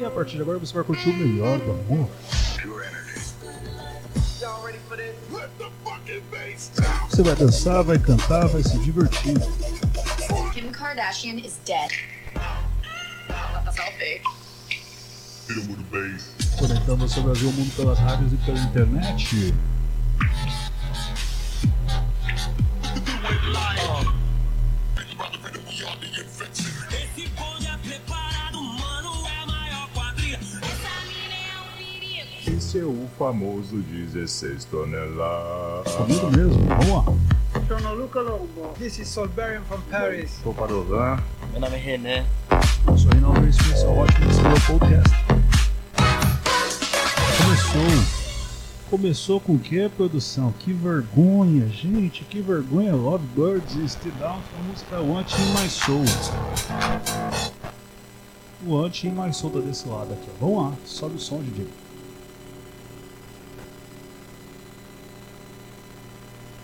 E a partir de agora você vai curtir o melhor do amor. Você vai dançar, vai cantar, vai se divertir. Kim Kardashian is dead. Conectando você Brasil ao mundo pelas rádios e pela internet. É o famoso 16 toneladas. Comigo mesmo, vamos lá. Sono Luca Lombo. This is Solberian from Paris. Sou Padovan. Meu nome é René. Eu sou Reinaldo Smith, é o ótimo esse é o podcast. Começou. Começou com o que, produção? Que vergonha, gente, que vergonha. Love Birds e Steve Down com a música Want in My Soul. O Want in My Soul tá desse lado aqui, ó. Vamos lá, sobe o som, DJ.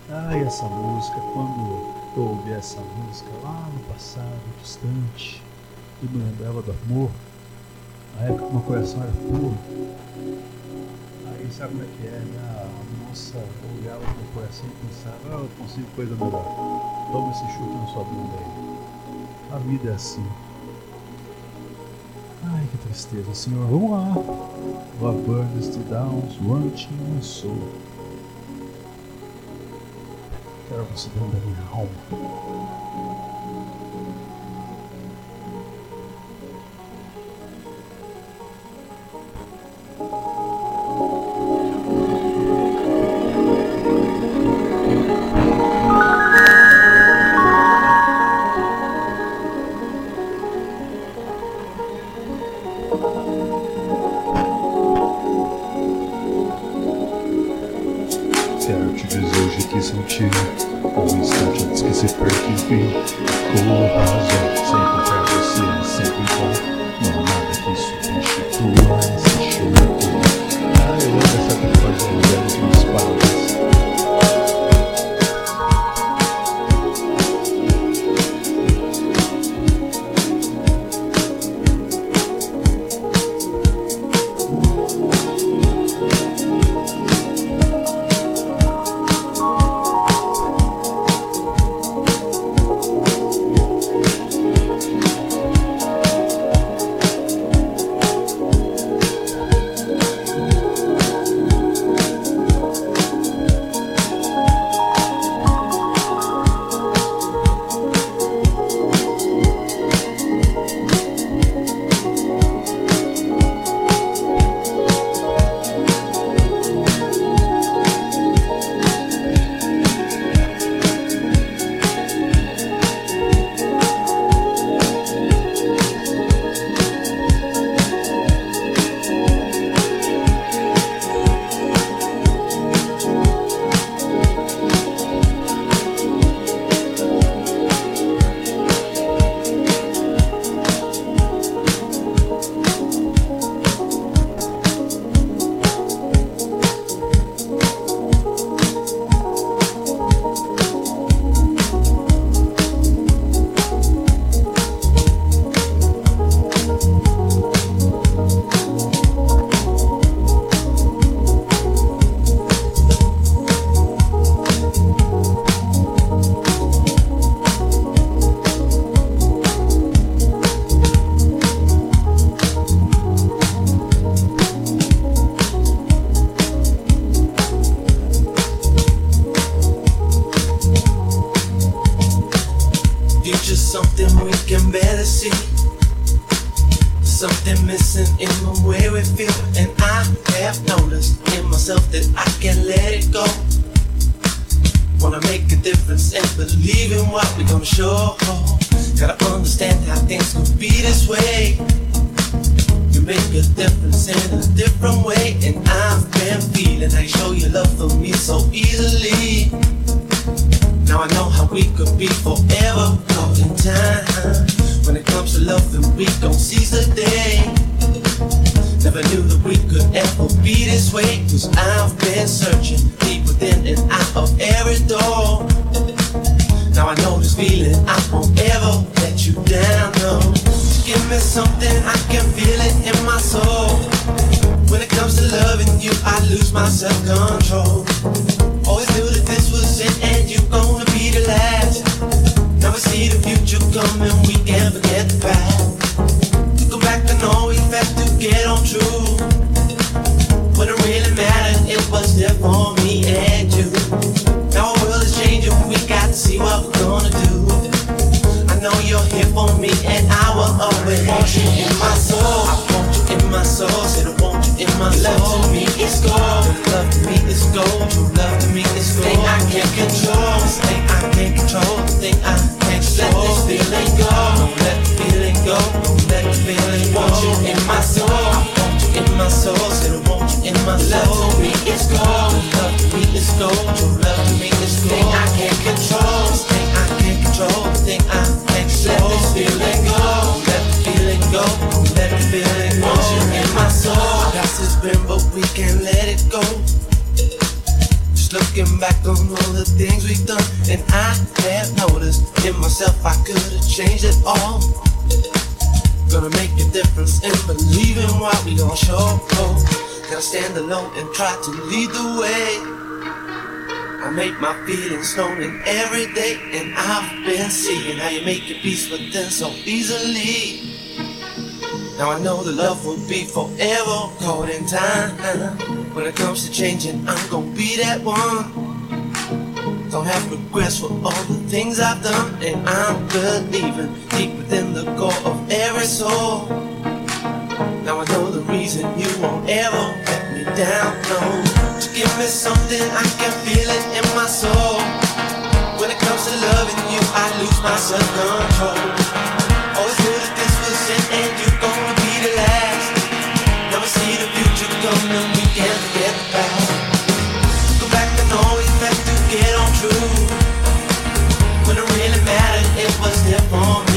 Ai, essa música, quando eu ouvi essa música lá no passado, distante, eu me lembrava do amor, a época que meu coração era puro. Aí sabe como é que é, né? A moça olhava pro meu coração e pensava, ah, eu consigo coisa melhor. Toma esse chute na sua bunda aí. A vida é assim. Ai, que tristeza, senhor. Vamos lá. Love Burns Downs, Wanting My Soul. Quero você dentro da minha alone and try to lead the way. I make my feelings known in every day, and I've been seeing how you make your peace with them so easily. Now I know the love will be forever caught in time. When it comes to changing, I'm gonna be that one. Don't have regrets for all the things I've done, and I'm believing deep within the core of every soul. Now I know the reason you won't ever down. No, to give me something I can feel it in my soul. When it comes to loving you, I lose my self-control. Always knew that this was it, and you're gonna be the last. Now we see the future coming, we can't forget the past. Go back and always have to get on true. When it really mattered, it was there for me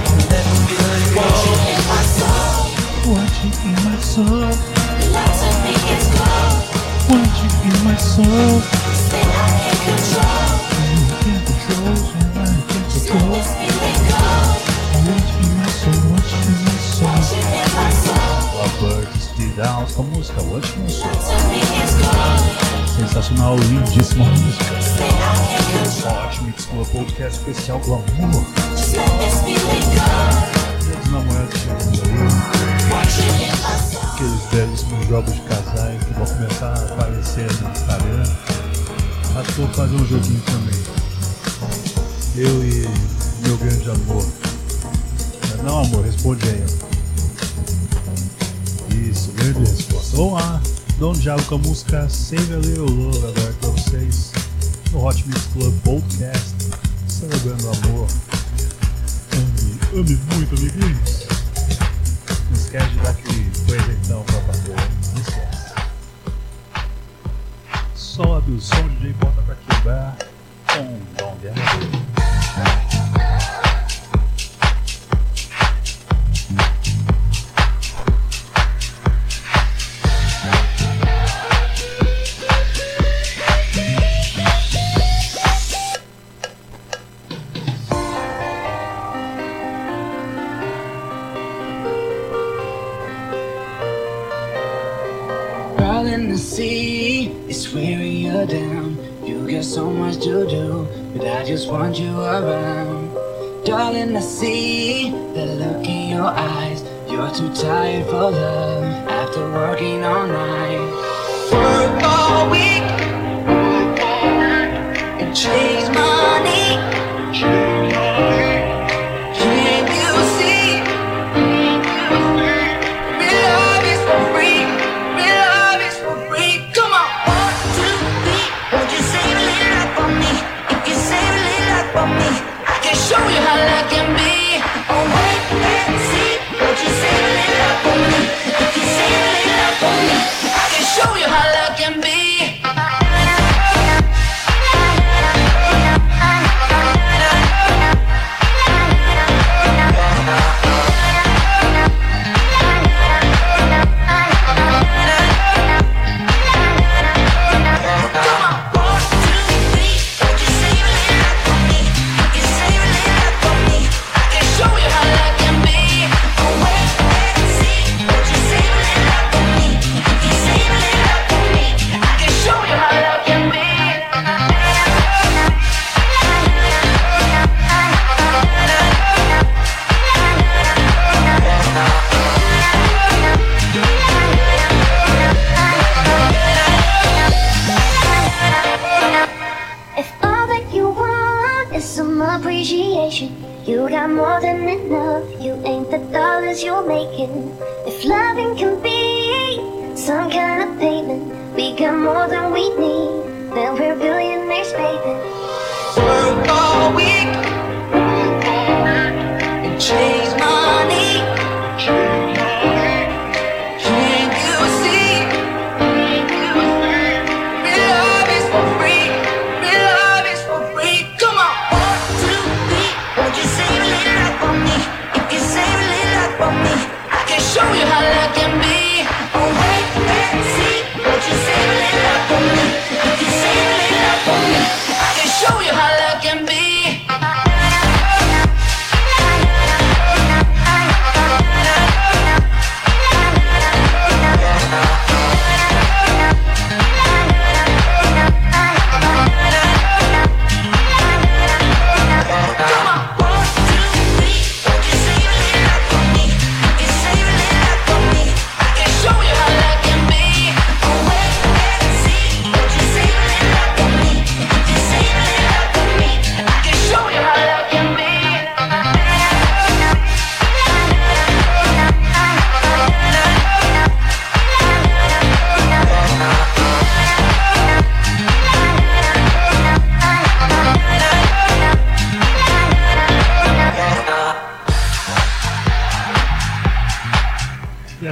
soul. Love to you my soul. Control. Can't control, I can't control. you my soul. You my soul. Música You My Soul. Sensacional, lindíssima música. Club Podcast especial Glamour. Just let this feeling go. Dos namorados you my soul. Aqueles belíssimos jogos de casais que vão começar a aparecer no Instagram. Que vou fazer um joguinho também. Eu e meu grande amor. Não, amor, responde aí. Isso, grande resposta. Vamos lá. Dom Diabo com a música Save a Little Love agora pra vocês no Hot Mix Club Podcast. Celebrando o amor. Ame, ame muito, amiguinhos. Não esquece de dar Sobe o som, DJ bota pra quebrar com Dom Diabo. Down. You got so much to do, but I just want you around. Darling, I see the look in your eyes. You're too tired for love after working all night.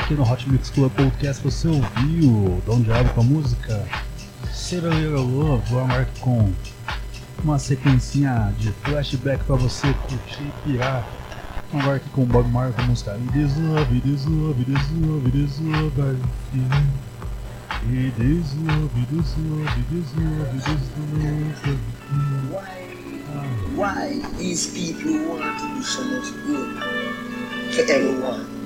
Aqui no Hot Mix Club Podcast você ouviu Dom Diabo com a música Save a Little Love, agora com uma sequencinha de flashback pra você curtir e pirar. Agora aqui com o Bob Marley com a música It is love, it is love, it is love, it is love, I feel. It is love, it is love, it is love, it is love. Why, why these people want to do so much good for everyone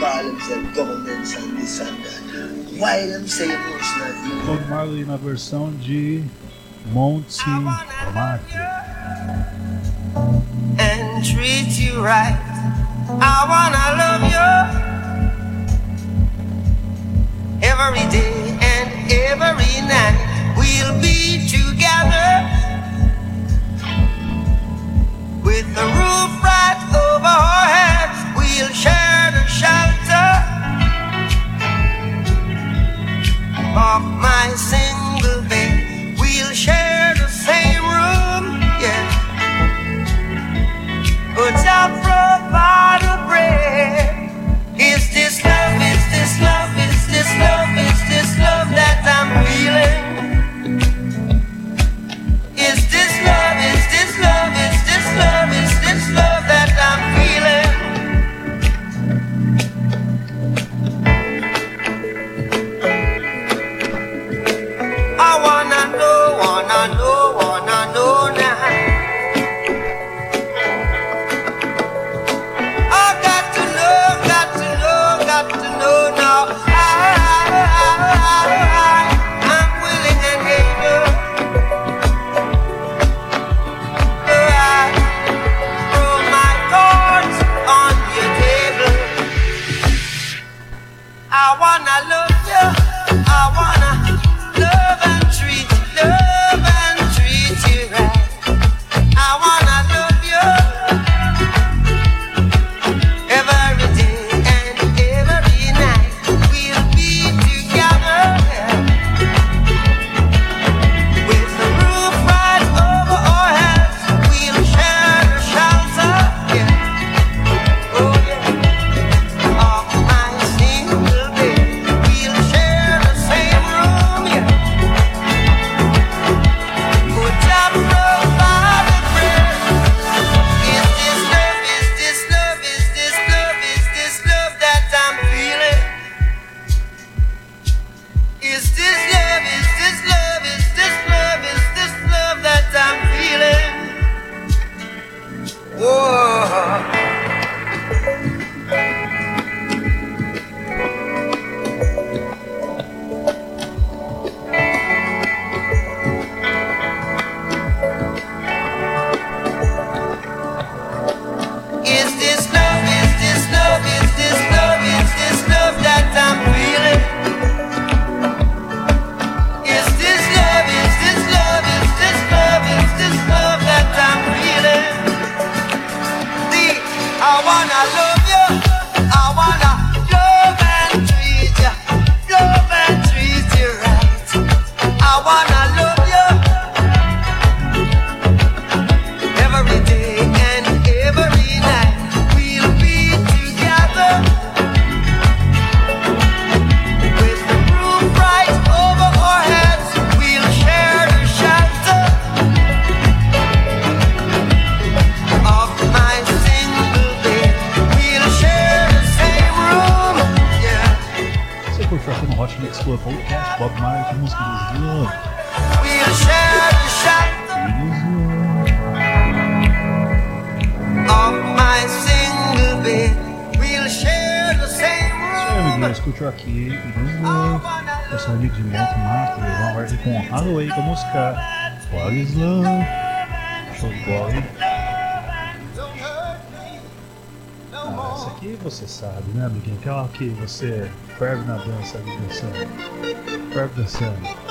call themselves governments and this and that? Why them say much not? Bob Marley na versão de Monte Marco. and treat you right. I wanna love you every day and every night. We'll be together with the roof right over our heads. We'll share of my single bed. We'll share the same room, yeah. But I'll provide a bread. Is this love? Is this love? Is this love? Is this love that I'm feeling? Is this love? Is this love? Is this love? Is sabe, né, amiguinho? Aquela que você ferve na dança ali dançando. Ferve dançando.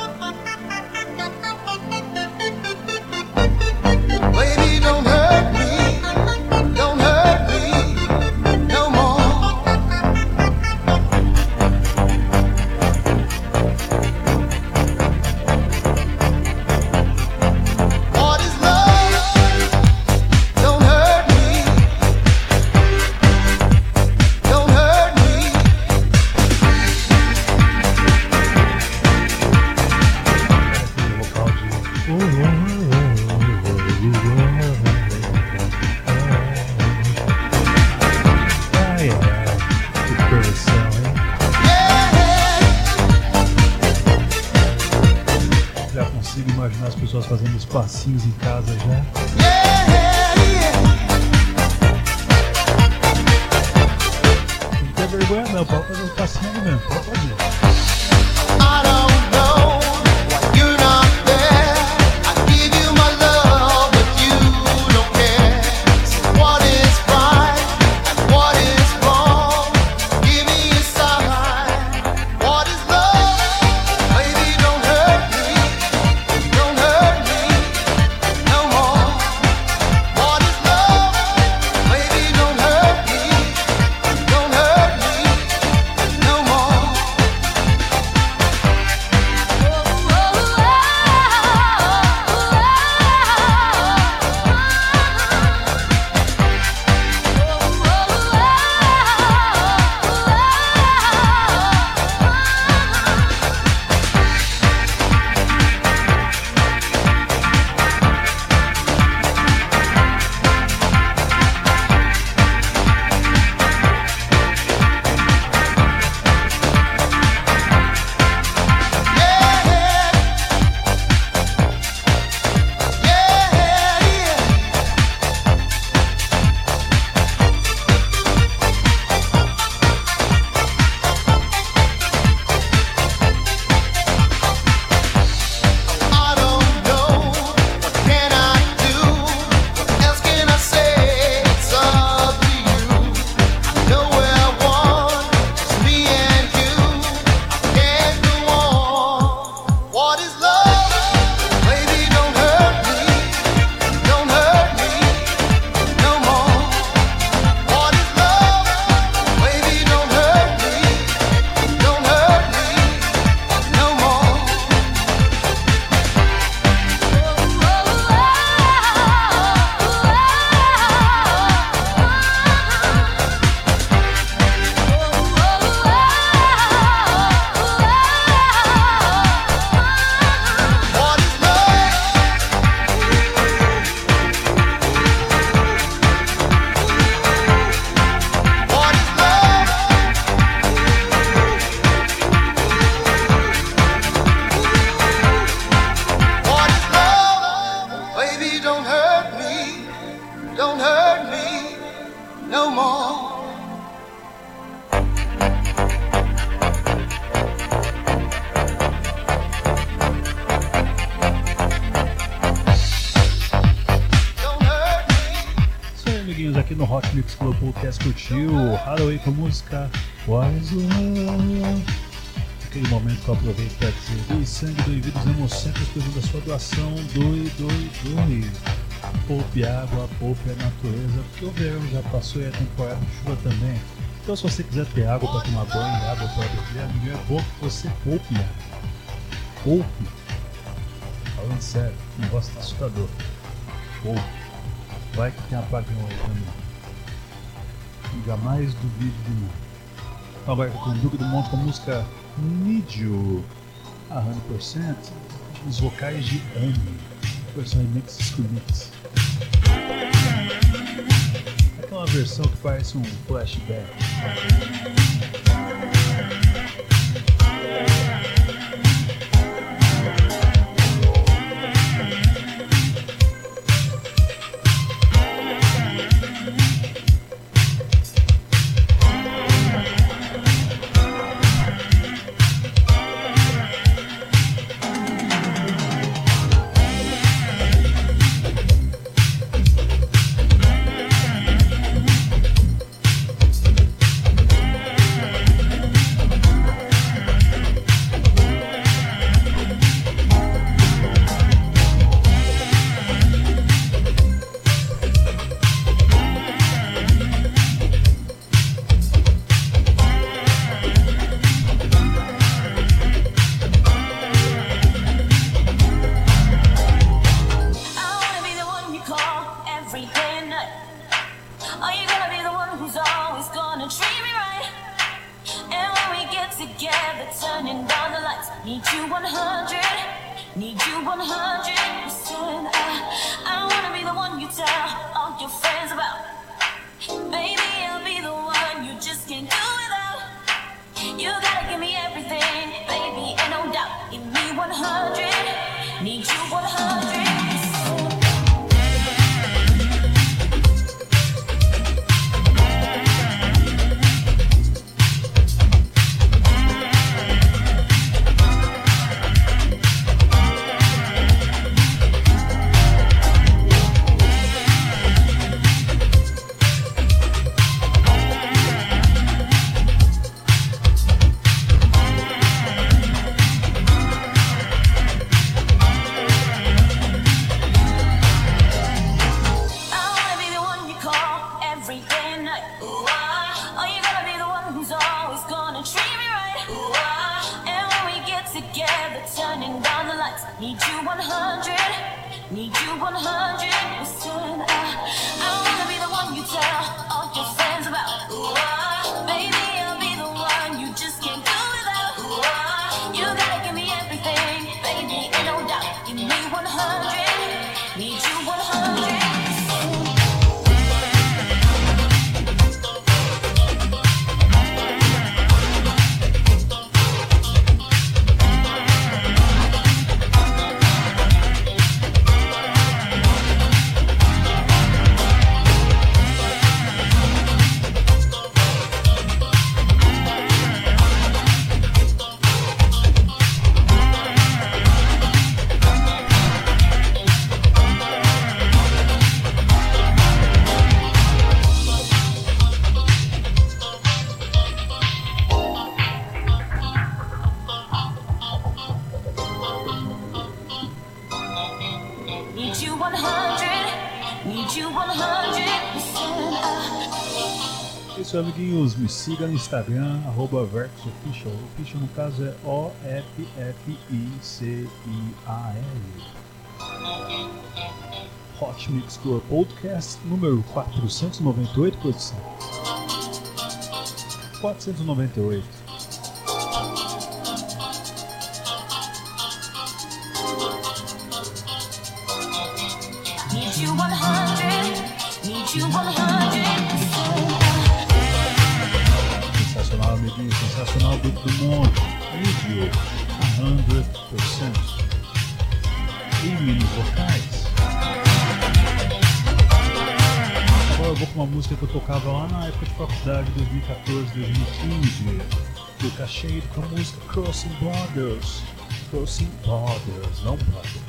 Consigo imaginar as pessoas fazendo os passinhos em casa já. Não tem vergonha não, pode fazer os passinhos mesmo, pode fazer. Com a música is Love? Aquele momento que eu aproveito para dizer doe sangue, doe vida, usamos sempre precisando da sua doação, doe, doe, doe. Poupe água, poupe a natureza, porque o verão já passou e a temporada de chuva também. Então se você quiser ter água para tomar banho, água para beber, amiguinho, é bom que você poupe. Poupe. Falando sério, o negócio tá assustador. Poupe. Vai que tem apagão aí também. Jamais duvide de mim. Agora com o Duque do Monte com a música You a 100%. Os vocais de Anne. Versão remix Mix. Aquela versão que parece um flashback. Me siga no Instagram, arroba VerxOfficial. Official, no caso, é O-F-F-I-C-I-A-L. Hot Mix Club Podcast, número 498, produção. 498. Need you 100, need you 100%. Amiguinho. Sensacional, Duque do Monte. Vídeo, 100%. E mini vocais. Agora eu vou com uma música que eu tocava lá na época de faculdade, 2014, 2015. Do Cacheiro com a música Crossing Borders. Crossing Borders, não Brothers.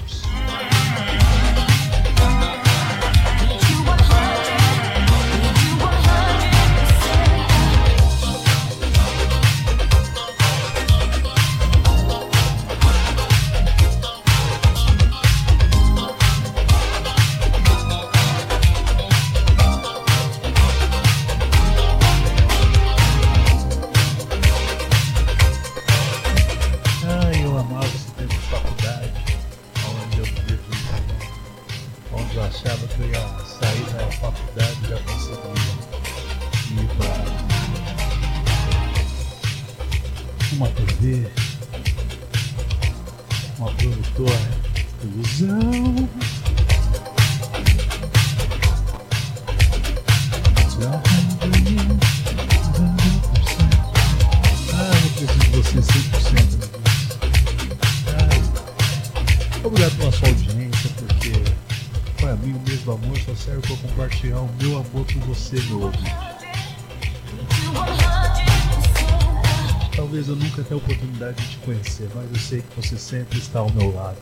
Conhecer, mas eu sei que você sempre está ao meu lado.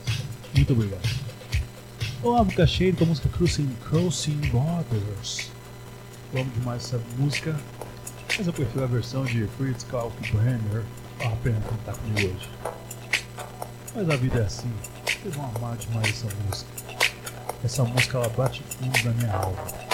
Muito obrigado. Olá, Boca Cheio com a música Crossing, Crossing Borders. Eu amo demais essa música, mas eu prefiro a versão de Fritz Kalkbrenner. Vale a pena cantar comigo hoje. Mas a vida é assim, vocês vão amar demais essa música. Essa música ela bate fundo na minha alma.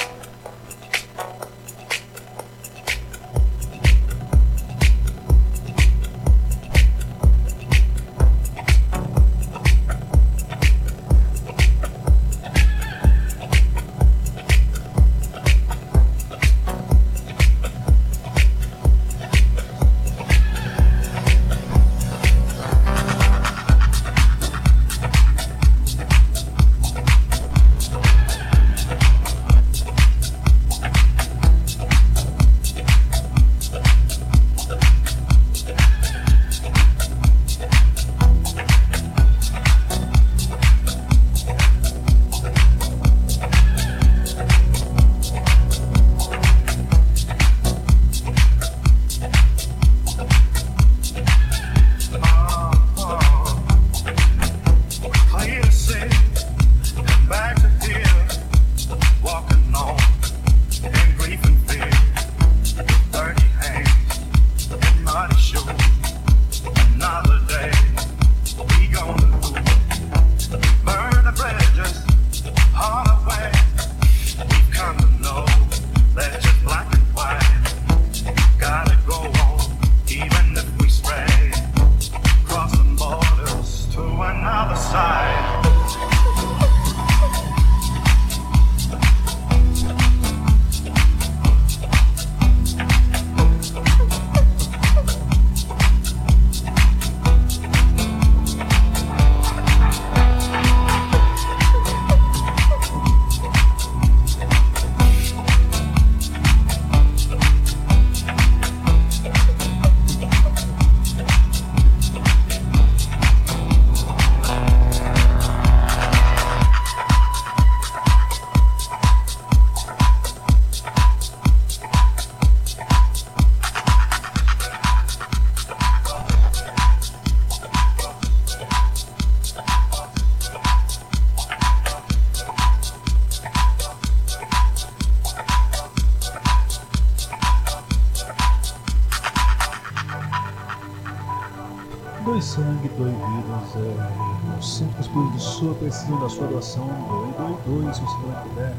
Precisam da sua doação. Doe, doe, doe, se você não puder.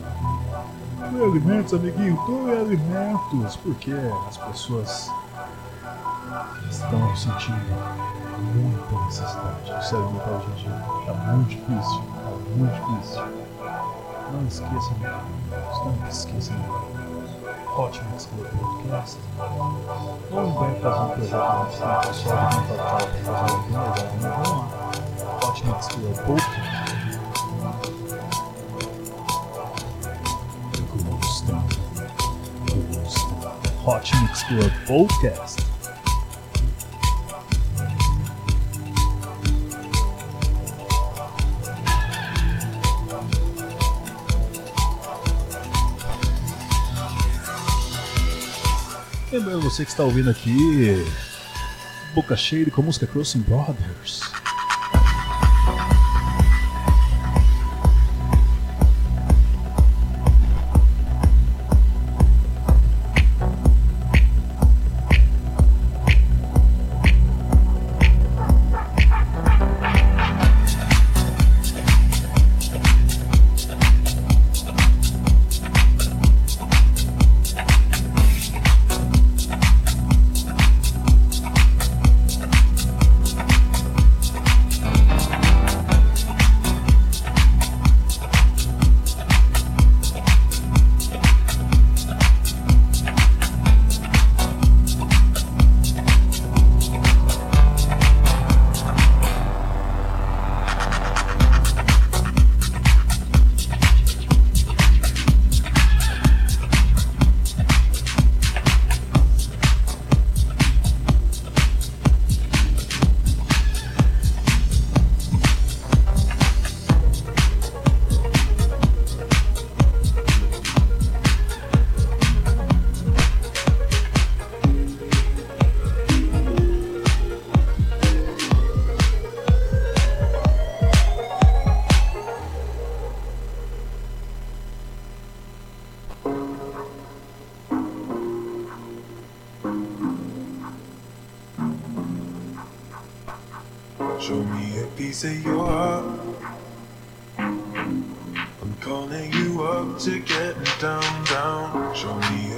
Doe alimentos, amiguinho, doe alimentos. Porque as pessoas estão sentindo muita necessidade de se alimentar hoje em dia. Tá muito difícil, tá muito difícil. Não esqueçam, não esqueçam ótimo esse podcast. Não vai fazer um projeto que não tá para fazer um projeto, mas vamos lá. Ótimo esse podcast. Hot Mix Club Podcast. Lembrando você que está ouvindo aqui, Boca Cheia com a música Crossing Brothers.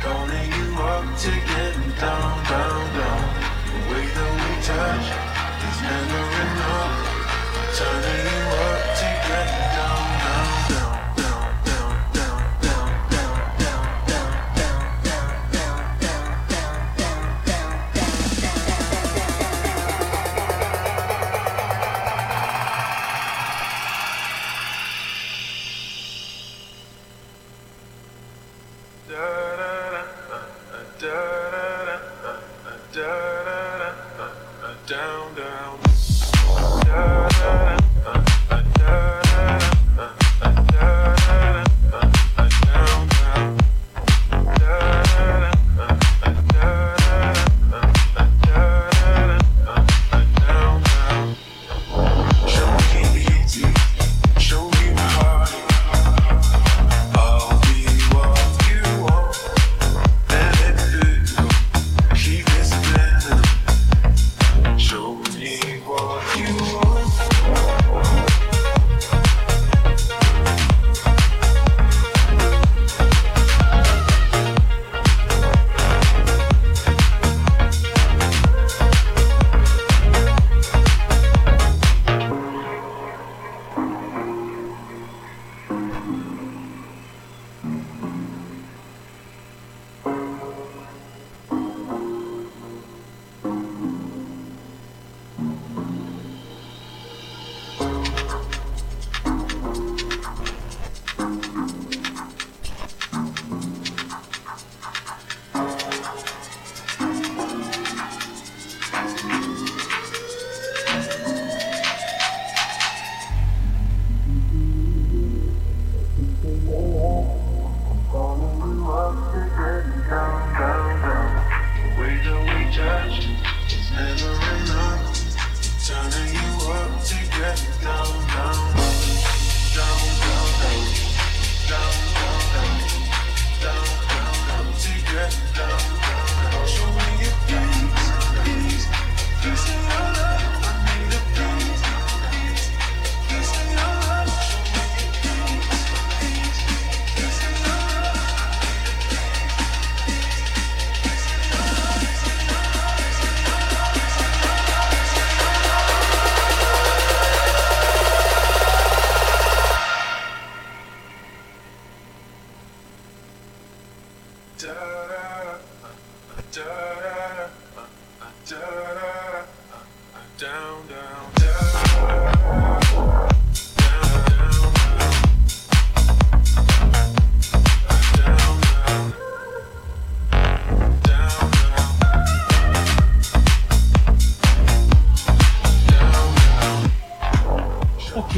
Calling you up to get down, down, down. The way that we touch is never enough. Turning you up to get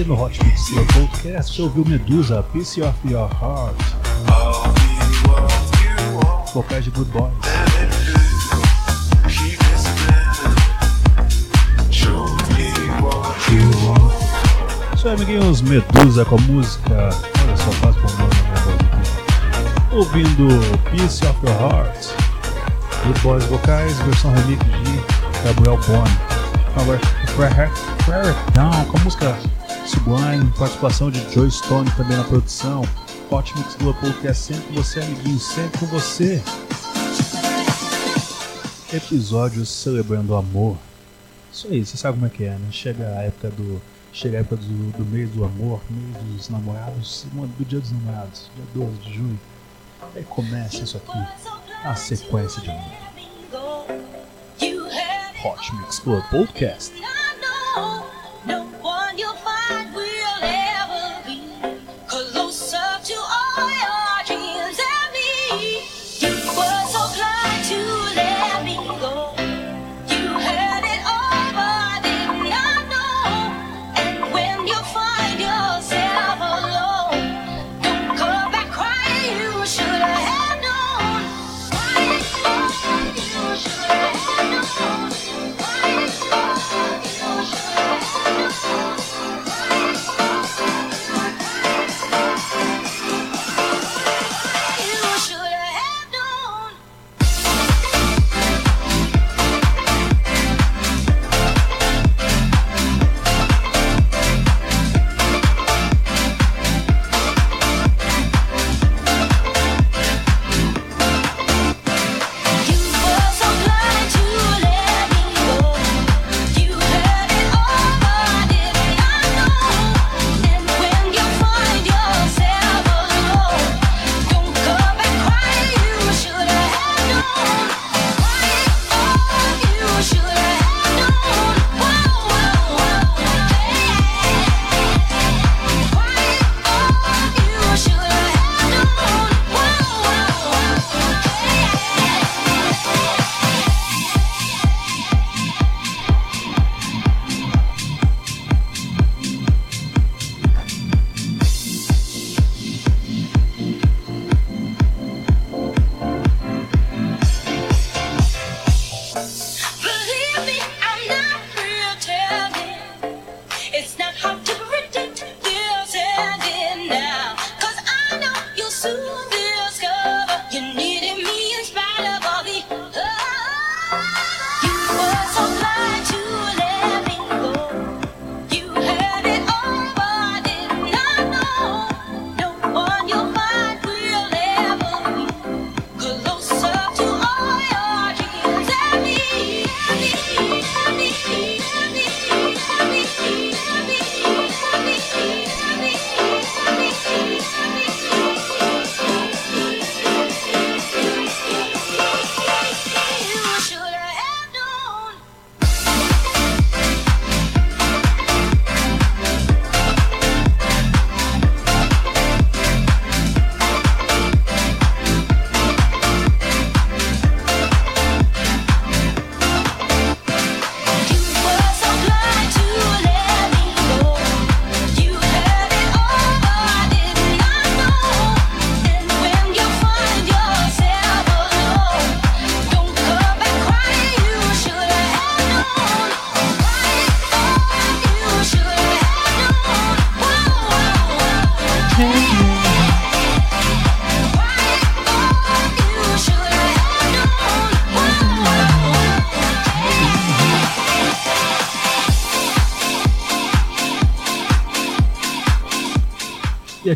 Aqui no Hot Mix Club Podcast você ouviu Medusa, Piece of Your Heart, vocais de Good Boys. Isso aí, amiguinhos, Medusa com a música. Olha só, faz com aqui. Ouvindo Piece of Your Heart, Good Boys vocais, versão remix de Gabriel Boni. Agora, Prayer Down com a música Sublime, participação de Joe Stone também na produção. Hot Mix Club Podcast sempre com você, amiguinho, sempre com você. Episódios celebrando o amor. Isso aí, você sabe como é que é, né? Chega a época do. Chega a época do, do mês do amor, mês dos namorados, do dia dos namorados, dia 12 de junho. Aí começa isso aqui, a sequência de amor. Hot Mix Club Podcast.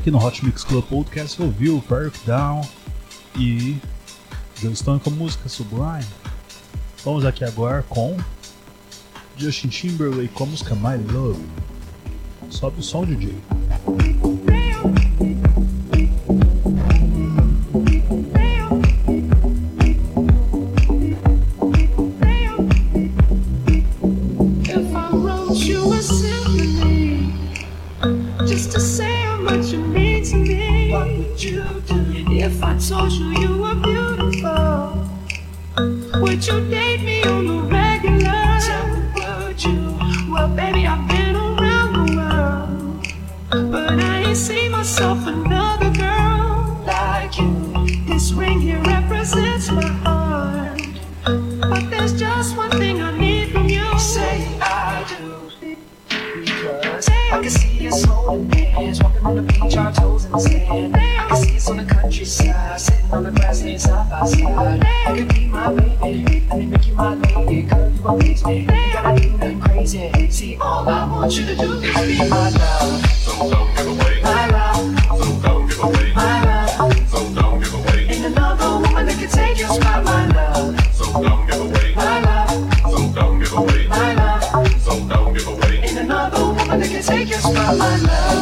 Aqui no Hot Mix Club Podcast ouviu Perk Down e Stone com a música Sublime. Vamos aqui agora com Justin Timberlake com a música My Love. Sobe o som, DJ. Let me make you my lady. Girl, you amaze me. You gotta do nothing crazy. See, all I want you to do is be my love. So don't give away. My love, So don't give away. my love. So don't give away. Ain't another woman that can take your spot, my love. So don't give away. My love, So don't give away. my love. So don't give away. Ain't another woman that can take your spot, my love.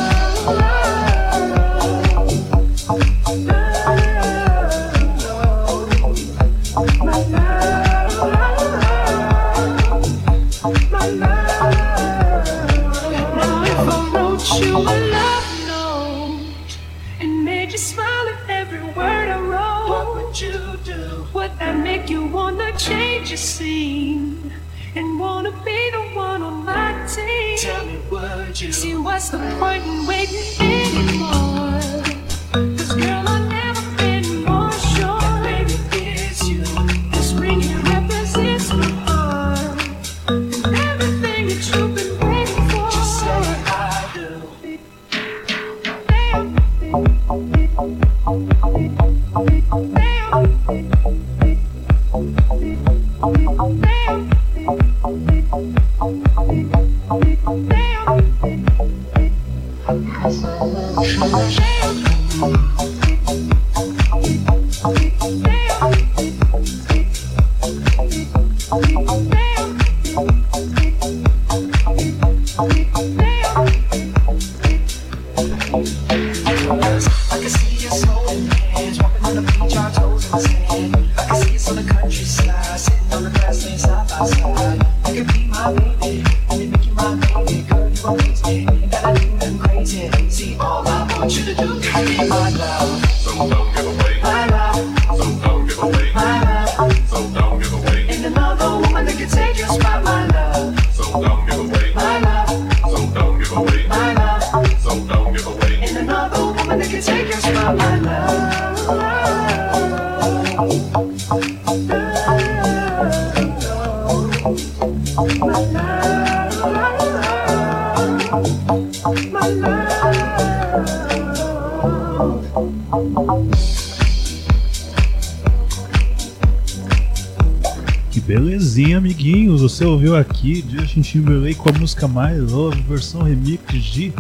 Aqui Justin Timberlake com a música My Love, versão remix de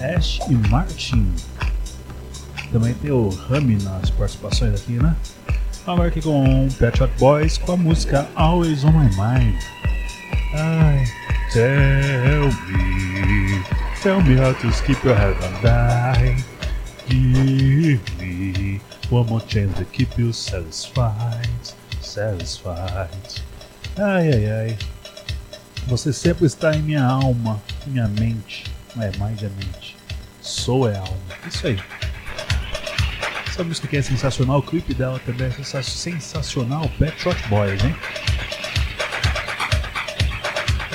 Ash e Martin. Também tem o Rami nas participações aqui, né? Agora aqui com Pet Shop Boys com a música Always on My Mind. Ai, tell me, tell me how to skip your head and die. Give me one more chance to keep you satisfied, satisfied. Ai, ai, ai. Você sempre está em minha alma, minha mente. Não é mais é mente. Sou é alma. Isso aí. Essa música aqui é sensacional, o clipe dela também é sensa- sensacional. Pet Shop Boys, hein?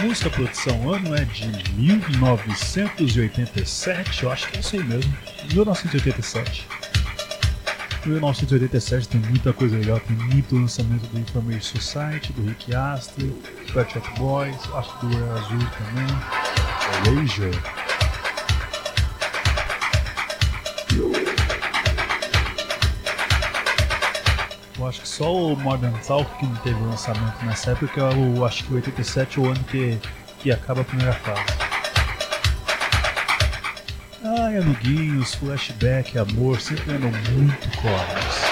Música produção ano é de 1987, eu acho que é isso aí mesmo. 1987. 1987 tem muita coisa legal, tem muito lançamento do Information Society, do Rick Astley, Pet Shop Boys, acho que do Air Azul também, Erasure. Eu acho que só o Modern Talk que não teve lançamento nessa época, eu acho que o 87 é o ano que, que acaba a primeira fase. Ai, amiguinhos, flashback, amor, sempre andam muito coros.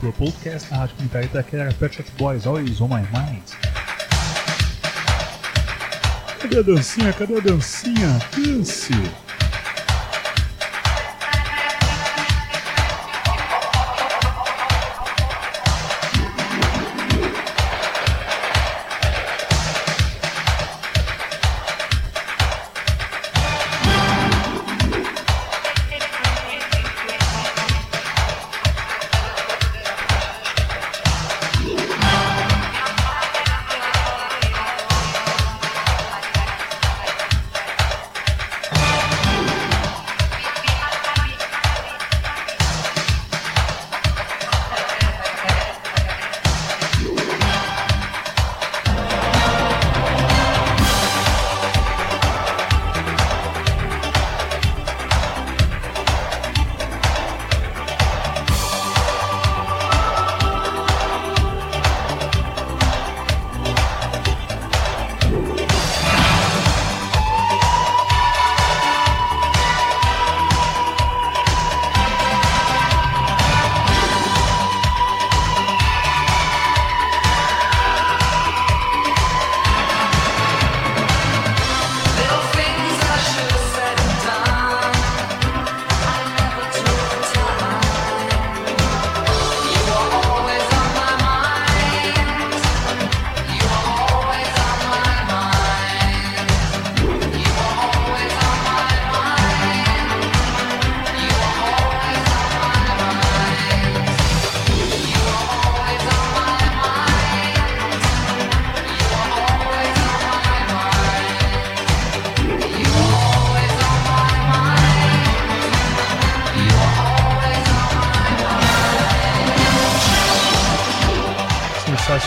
Club Podcast, na Rádio Comunitária Itaquera, Pet Shop Boys, always on my mind. Cadê a dancinha? Cadê a dancinha? Dance!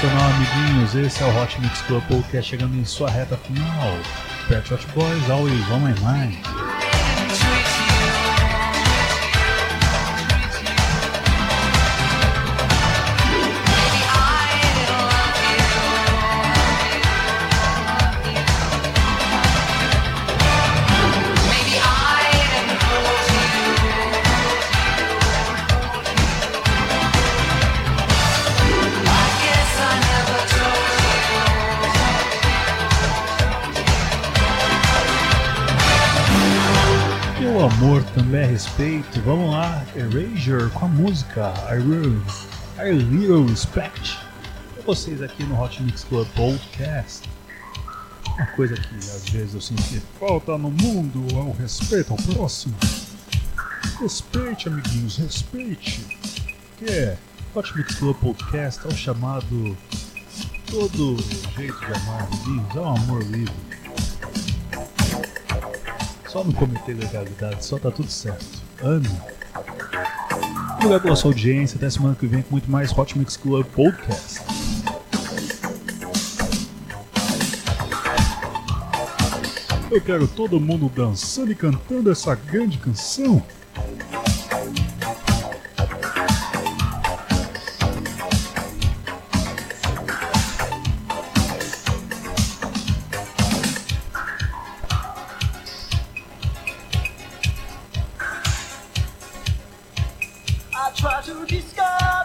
Sensacional, amiguinhos. Esse é o Hot Mix Club Podcast chegando em sua reta final. Pet Shop Boys, always on my mind. É respeito. Vamos lá, Erasure com a música I Will, I Little Respect. Pra vocês aqui no Hot Mix Club Podcast. Uma coisa que às vezes eu sinto que falta no mundo é o respeito ao próximo. Respeite, amiguinhos, respeite. Que é Hot Mix Club Podcast é o chamado todo jeito de amar, amiguinhos, é um amor livre. Só não cometer legalidade, só tá tudo certo. Ame. Obrigado pela sua audiência. Até semana que vem com muito mais Hot Mix Club Podcast. Eu quero todo mundo dançando e cantando essa grande canção. Try to discover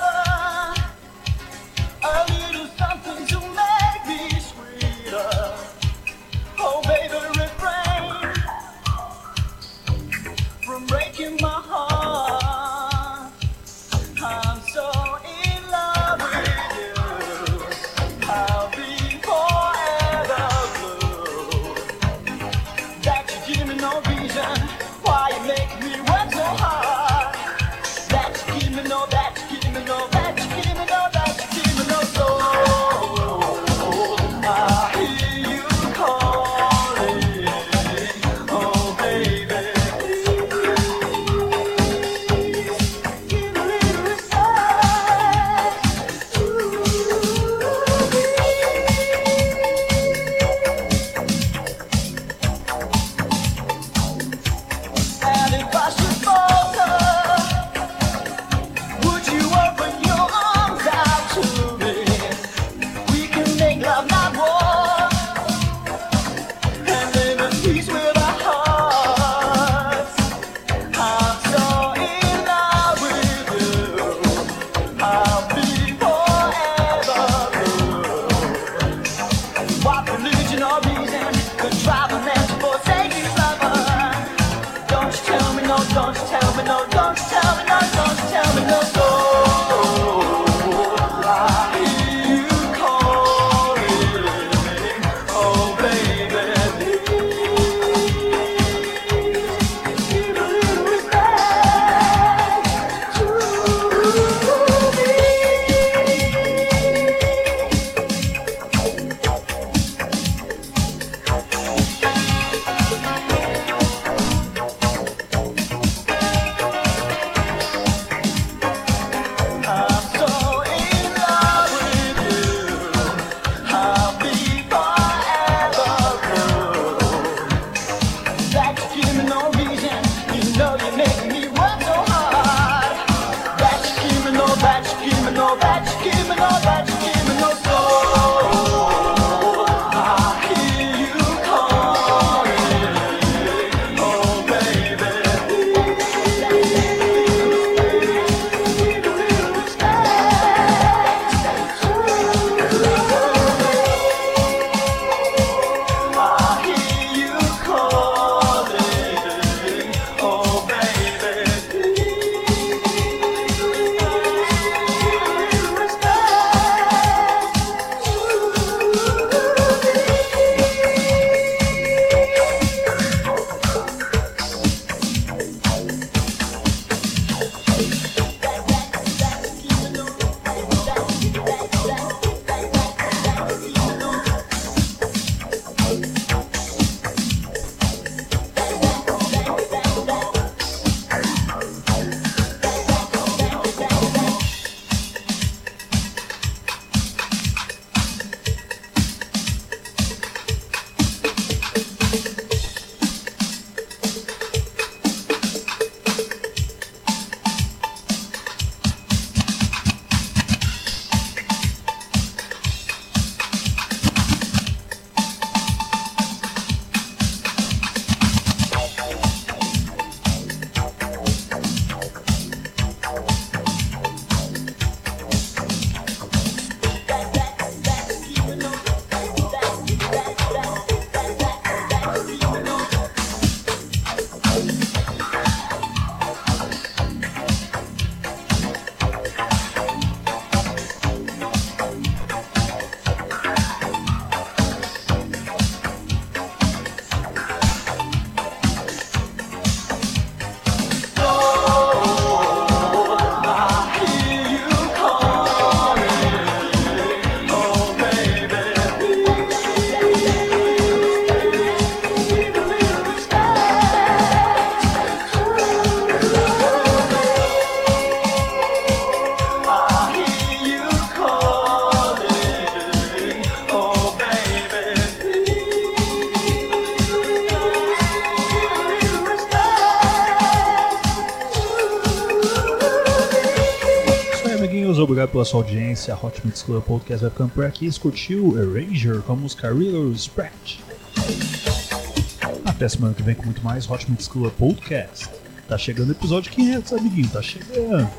pela sua audiência. A Hot Mix Club Podcast vai ficando por aqui. Você curtiu Erasure com a música Real Scratch. Até semana que vem com muito mais Hot Mix Club Podcast. Tá chegando o episódio 500, amiguinho. Tá chegando.